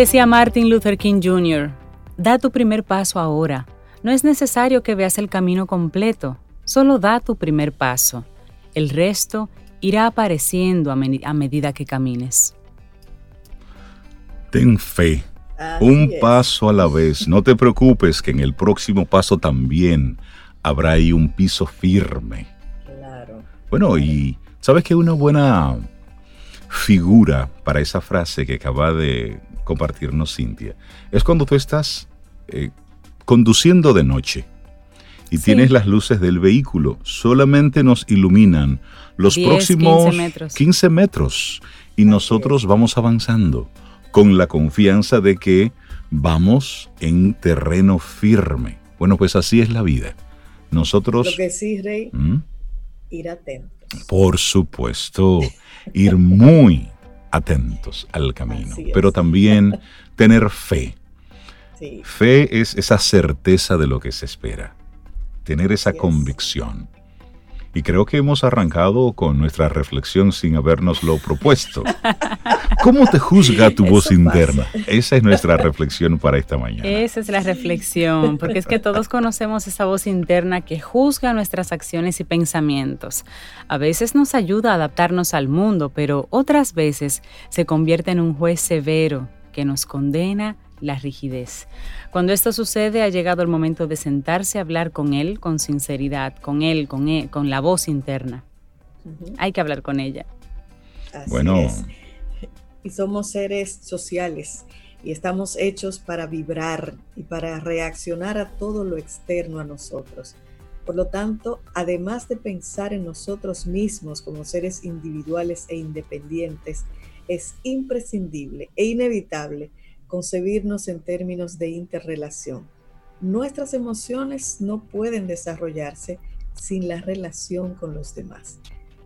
decía Martin Luther King Jr., da tu primer paso ahora. No es necesario que veas el camino completo, solo da tu primer paso. El resto irá apareciendo a, medida que camines. Ten fe, un paso a la vez. No te preocupes que en el próximo paso también habrá ahí un piso firme. Claro. Bueno, y sabes que una buena figura para esa frase que acaba de compartirnos Cintia es cuando tú estás eh, conduciendo de noche y tienes las luces del vehículo, solamente nos iluminan los próximos 15 metros. y nosotros vamos avanzando con la confianza de que vamos en terreno firme. Bueno, pues así es la vida. Nosotros... Lo que sí, Rey, ¿Mm? ir atentos. Por supuesto, ir muy atentos al camino, pero también tener fe. Fe es esa certeza de lo que se espera, tener esa convicción. Y creo que hemos arrancado con nuestra reflexión sin habernoslo propuesto. ¿Cómo te juzga tu voz interna? Esa es nuestra reflexión para esta mañana. Esa es la reflexión, porque es que todos conocemos esa voz interna que juzga nuestras acciones y pensamientos. A veces nos ayuda a adaptarnos al mundo, pero otras veces se convierte en un juez severo que nos condena la rigidez. Cuando esto sucede, ha llegado el momento de sentarse a hablar con él con sinceridad, con él, con, él, con la voz interna. Hay que hablar con ella. bueno. Y somos seres sociales y estamos hechos para vibrar y para reaccionar a todo lo externo a nosotros. Por lo tanto, además de pensar en nosotros mismos como seres individuales e independientes, es imprescindible e inevitable concebirnos en términos de interrelación. Nuestras emociones no pueden desarrollarse sin la relación con los demás.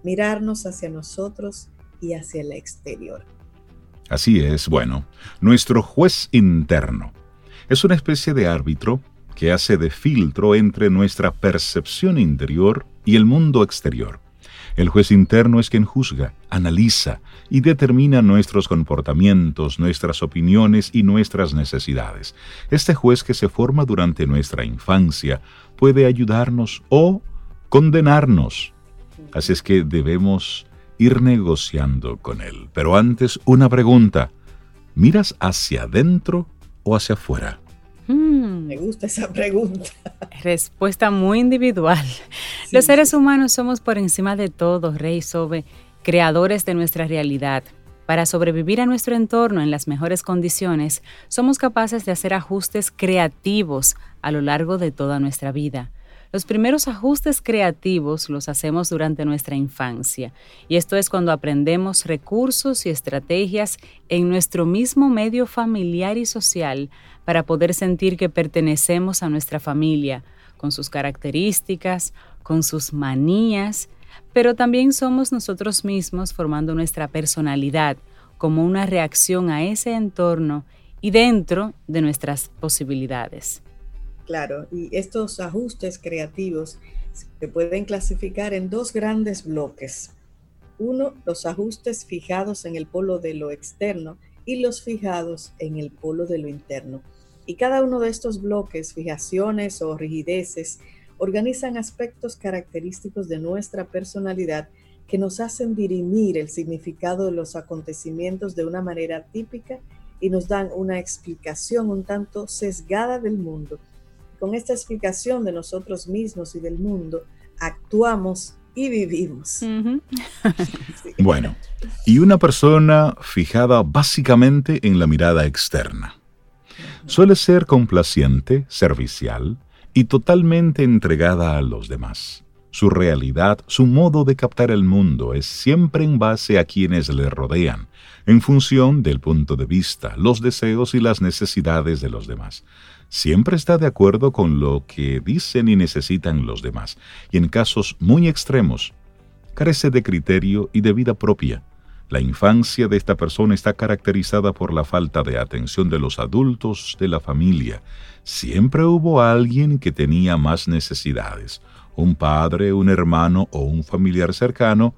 Mirarnos hacia nosotros y hacia el exterior. Así es, bueno, nuestro juez interno es una especie de árbitro que hace de filtro entre nuestra percepción interior y el mundo exterior. El juez interno es quien juzga, analiza y determina nuestros comportamientos, nuestras opiniones y nuestras necesidades. Este juez que se forma durante nuestra infancia puede ayudarnos o condenarnos. Así es que debemos ir negociando con él. Pero antes, una pregunta. ¿Miras hacia adentro o hacia afuera? Hmm. Me gusta esa pregunta. Respuesta muy individual. Los seres humanos somos por encima de todo, Rey Sobe, creadores de nuestra realidad. Para sobrevivir a nuestro entorno en las mejores condiciones, somos capaces de hacer ajustes creativos a lo largo de toda nuestra vida. Los primeros ajustes creativos los hacemos durante nuestra infancia y esto es cuando aprendemos recursos y estrategias en nuestro mismo medio familiar y social para poder sentir que pertenecemos a nuestra familia, con sus características, con sus manías, pero también somos nosotros mismos formando nuestra personalidad como una reacción a ese entorno y dentro de nuestras posibilidades. Claro, y estos ajustes creativos se pueden clasificar en dos grandes bloques. Uno, los ajustes fijados en el polo de lo externo y los fijados en el polo de lo interno. Y cada uno de estos bloques, fijaciones o rigideces, organizan aspectos característicos de nuestra personalidad que nos hacen dirimir el significado de los acontecimientos de una manera típica y nos dan una explicación un tanto sesgada del mundo con esta explicación de nosotros mismos y del mundo, actuamos y vivimos. Bueno, y una persona fijada básicamente en la mirada externa. Suele ser complaciente, servicial y totalmente entregada a los demás. Su realidad, su modo de captar el mundo es siempre en base a quienes le rodean, en función del punto de vista, los deseos y las necesidades de los demás siempre está de acuerdo con lo que dicen y necesitan los demás, y en casos muy extremos, carece de criterio y de vida propia. La infancia de esta persona está caracterizada por la falta de atención de los adultos de la familia. Siempre hubo alguien que tenía más necesidades, un padre, un hermano o un familiar cercano,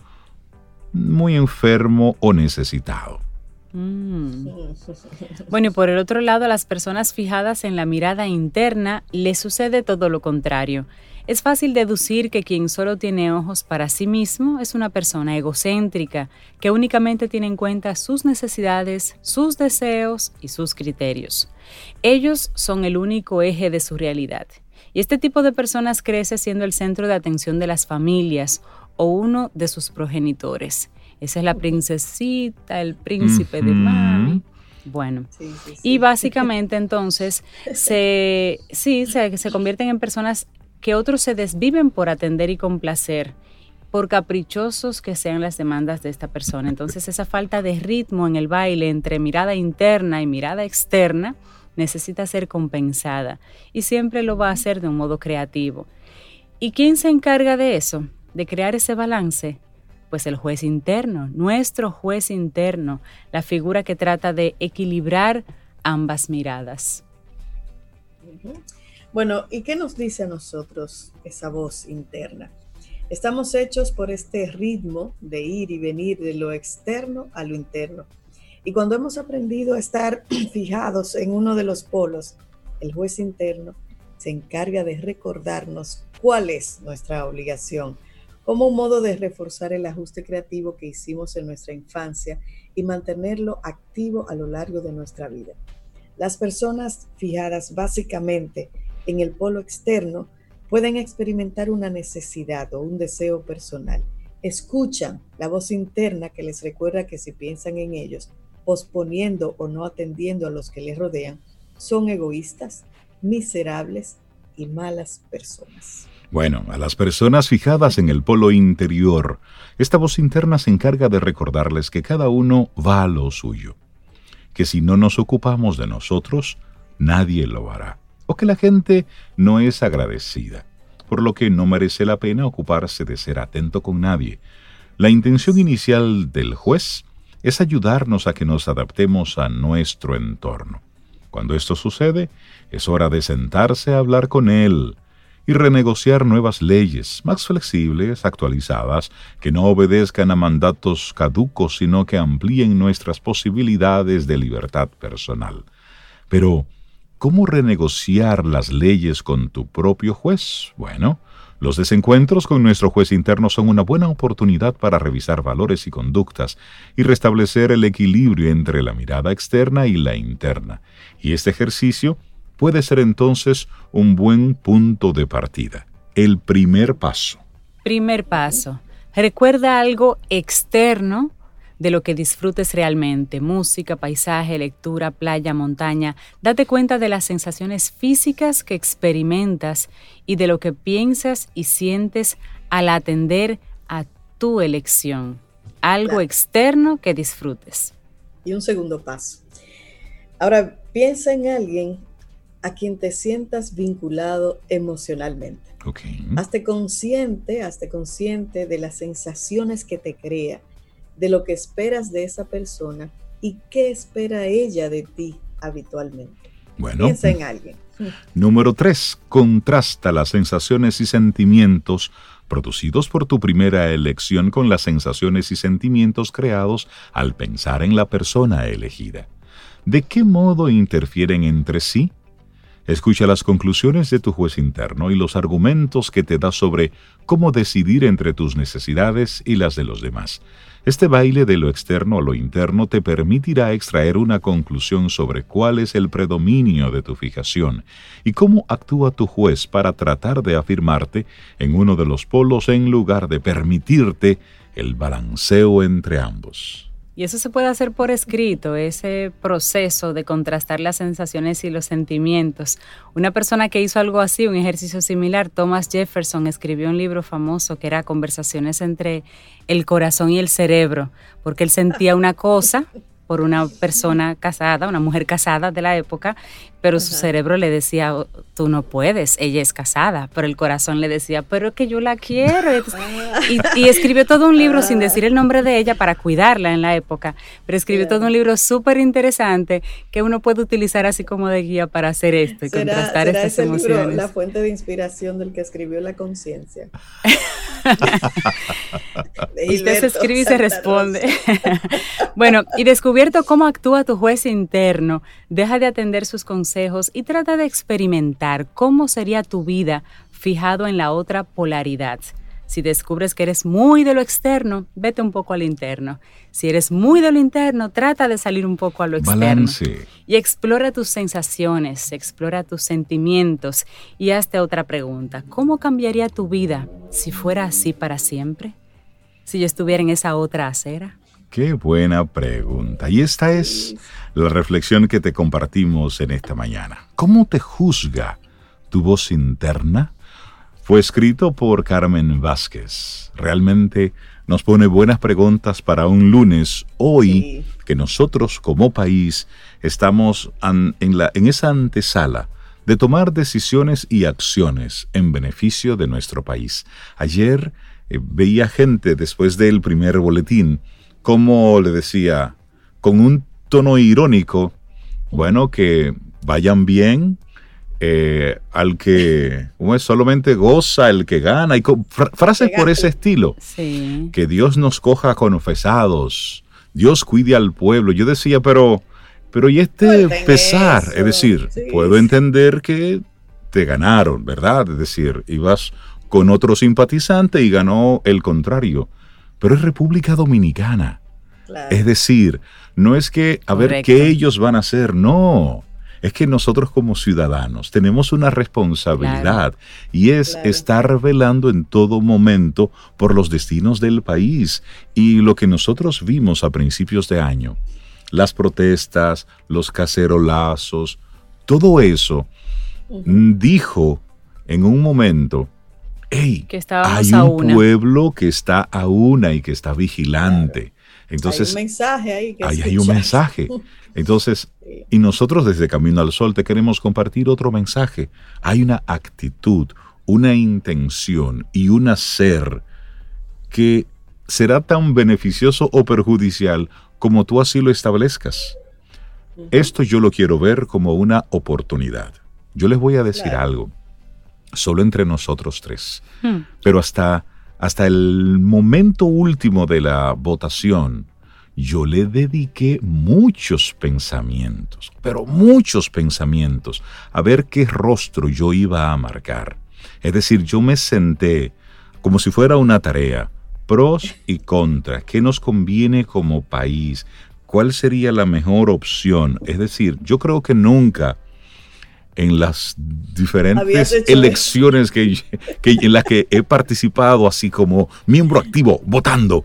muy enfermo o necesitado. Mm. Bueno, y por el otro lado, a las personas fijadas en la mirada interna les sucede todo lo contrario. Es fácil deducir que quien solo tiene ojos para sí mismo es una persona egocéntrica, que únicamente tiene en cuenta sus necesidades, sus deseos y sus criterios. Ellos son el único eje de su realidad. Y este tipo de personas crece siendo el centro de atención de las familias o uno de sus progenitores. Esa es la princesita, el príncipe de mami. Bueno, y básicamente entonces se, sí, se, se convierten en personas que otros se desviven por atender y complacer, por caprichosos que sean las demandas de esta persona. Entonces esa falta de ritmo en el baile entre mirada interna y mirada externa necesita ser compensada y siempre lo va a hacer de un modo creativo. ¿Y quién se encarga de eso? De crear ese balance. Pues el juez interno, nuestro juez interno, la figura que trata de equilibrar ambas miradas. Bueno, ¿y qué nos dice a nosotros esa voz interna? Estamos hechos por este ritmo de ir y venir de lo externo a lo interno. Y cuando hemos aprendido a estar fijados en uno de los polos, el juez interno se encarga de recordarnos cuál es nuestra obligación, como un modo de reforzar el ajuste creativo que hicimos en nuestra infancia y mantenerlo activo a lo largo de nuestra vida. Las personas fijadas básicamente en el polo externo pueden experimentar una necesidad o un deseo personal. Escuchan la voz interna que les recuerda que si piensan en ellos, posponiendo o no atendiendo a los que les rodean, son egoístas, miserables y malas personas. Bueno, a las personas fijadas en el polo interior, esta voz interna se encarga de recordarles que cada uno va a lo suyo, que si no nos ocupamos de nosotros, nadie lo hará o que la gente no es agradecida, por lo que no merece la pena ocuparse de ser atento con nadie. La intención inicial del juez es ayudarnos a que nos adaptemos a nuestro entorno. Cuando esto sucede, es hora de sentarse a hablar con él y renegociar nuevas leyes más flexibles, actualizadas, que no obedezcan a mandatos caducos, sino que amplíen nuestras posibilidades de libertad personal. Pero, ¿Cómo renegociar las leyes con tu propio juez? Bueno, los desencuentros con nuestro juez interno son una buena oportunidad para revisar valores y conductas y restablecer el equilibrio entre la mirada externa y la interna. Y este ejercicio puede ser entonces un buen punto de partida. El primer paso. Primer paso. Recuerda algo externo de lo que disfrutes realmente, música, paisaje, lectura, playa, montaña. Date cuenta de las sensaciones físicas que experimentas y de lo que piensas y sientes al atender a tu elección. Algo externo que disfrutes. Y un segundo paso. Ahora, piensa en alguien a quien te sientas vinculado emocionalmente. Okay. Hazte consciente, hazte consciente de las sensaciones que te crea de lo que esperas de esa persona y qué espera ella de ti habitualmente. Bueno. Piensa en alguien. Número 3. Contrasta las sensaciones y sentimientos producidos por tu primera elección con las sensaciones y sentimientos creados al pensar en la persona elegida. ¿De qué modo interfieren entre sí? Escucha las conclusiones de tu juez interno y los argumentos que te da sobre cómo decidir entre tus necesidades y las de los demás. Este baile de lo externo a lo interno te permitirá extraer una conclusión sobre cuál es el predominio de tu fijación y cómo actúa tu juez para tratar de afirmarte en uno de los polos en lugar de permitirte el balanceo entre ambos. Y eso se puede hacer por escrito, ese proceso de contrastar las sensaciones y los sentimientos. Una persona que hizo algo así, un ejercicio similar, Thomas Jefferson, escribió un libro famoso que era Conversaciones entre el corazón y el cerebro, porque él sentía una cosa por una persona casada, una mujer casada de la época, pero su cerebro le decía, oh, tú no puedes, ella es casada, pero el corazón le decía, pero es que yo la quiero. Y, escribió todo un libro sin decir el nombre de ella para cuidarla en la época, pero escribió todo un libro súper interesante que uno puede utilizar así como de guía para hacer esto y contrastar estas emociones. la fuente de inspiración del que escribió La conciencia. Usted se escribe y se responde. bueno, y descubierto cómo actúa tu juez interno, deja de atender sus consejos y trata de experimentar cómo sería tu vida fijado en la otra polaridad. Si descubres que eres muy de lo externo, vete un poco al interno. Si eres muy de lo interno, trata de salir un poco a lo externo. Balance. Y explora tus sensaciones, explora tus sentimientos y hazte otra pregunta. ¿Cómo cambiaría tu vida si fuera así para siempre? Si yo estuviera en esa otra acera. Qué buena pregunta. Y esta es la reflexión que te compartimos en esta mañana. ¿Cómo te juzga tu voz interna? Fue escrito por Carmen Vázquez. Realmente nos pone buenas preguntas para un lunes, hoy que nosotros como país estamos en, la, en esa antesala de tomar decisiones y acciones en beneficio de nuestro país. Ayer eh, veía gente después del primer boletín, como le decía, con un tono irónico, bueno, que vayan bien, eh, al que es solamente goza el que gana, y frases por ese estilo. Que Dios nos coja confesados, Dios cuide al pueblo. Yo decía, pero, pero y este pesar, es decir, puedo entender que te ganaron, ¿verdad? Es decir, ibas con otro simpatizante y ganó el contrario. Pero es República Dominicana. Es decir, no es que a ver qué ellos van a hacer, no es que nosotros como ciudadanos tenemos una responsabilidad y es estar velando en todo momento por los destinos del país. Y lo que nosotros vimos a principios de año, las protestas, los cacerolazos, todo eso dijo en un momento, hey, hay un pueblo que está a una y que está vigilante. Entonces, hay un mensaje ahí. Que ahí hay un mensaje. Entonces, y nosotros desde Camino al Sol te queremos compartir otro mensaje. Hay una actitud, una intención y un hacer que será tan beneficioso o perjudicial como tú así lo establezcas. Esto yo lo quiero ver como una oportunidad. Yo les voy a decir algo, solo entre nosotros tres, hmm. pero hasta, hasta el momento último de la votación, yo le dediqué muchos pensamientos, pero muchos pensamientos, a ver qué rostro yo iba a marcar. Es decir, yo me senté como si fuera una tarea, pros y contras, qué nos conviene como país, cuál sería la mejor opción. Es decir, yo creo que nunca en las diferentes elecciones que, en las que he participado así como miembro activo, votando,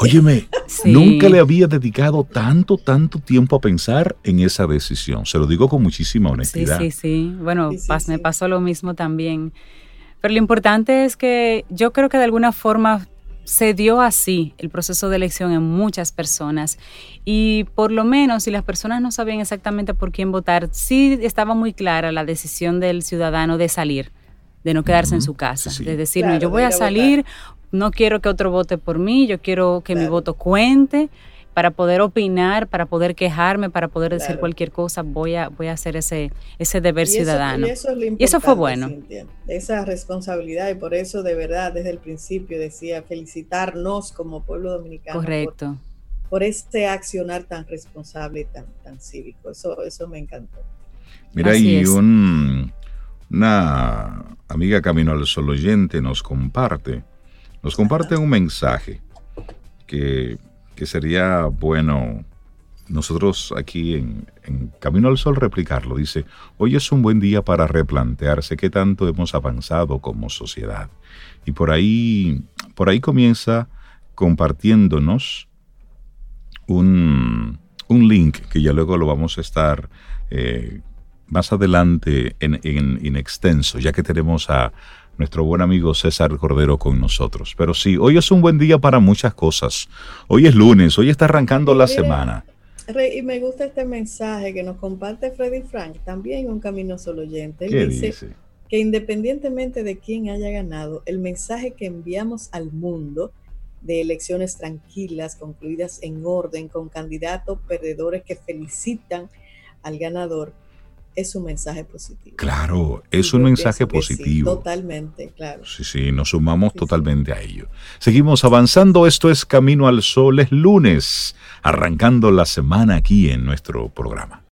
Óyeme, nunca le había dedicado tanto, tanto tiempo a pensar en esa decisión. Se lo digo con muchísima honestidad. Sí, sí, sí. Bueno, me pasó lo mismo también. Pero lo importante es que yo creo que de alguna forma se dio así el proceso de elección en muchas personas. Y por lo menos si las personas no sabían exactamente por quién votar, sí estaba muy clara la decisión del ciudadano de salir, de no quedarse en su casa, de decir, yo voy a, salir no quiero que otro vote por mí, yo quiero que mi voto cuente para poder opinar, para poder quejarme, para poder decir cualquier cosa, voy a, voy a hacer ese, ese deber ciudadano. y, eso fue bueno. esa responsabilidad, y por eso de verdad desde el principio decía felicitarnos como pueblo dominicano. Correcto. Por, este accionar tan responsable y tan, tan cívico. Eso, eso me encantó. Mira, y un, una amiga Camino al Sol oyente nos comparte nos comparte un mensaje que, sería bueno nosotros aquí en, Camino al Sol replicarlo. Dice, hoy es un buen día para replantearse qué tanto hemos avanzado como sociedad. Y por ahí, por ahí comienza compartiéndonos un, link que ya luego lo vamos a estar eh, más adelante en, en extenso, ya que tenemos a, nuestro buen amigo César Cordero con nosotros. Pero sí, hoy es un buen día para muchas cosas. Hoy es lunes, hoy está arrancando la semana. y me gusta este mensaje que nos comparte Freddy Frank, también un camino solo oyente. Él dice, que independientemente de quién haya ganado, el mensaje que enviamos al mundo de elecciones tranquilas, concluidas en orden, con candidatos perdedores que felicitan al ganador, es un mensaje positivo. Claro, es un mensaje positivo. totalmente, claro. Sí, sí, nos sumamos totalmente a ello. Seguimos avanzando, esto es Camino al Sol, es lunes, arrancando la semana aquí en nuestro programa.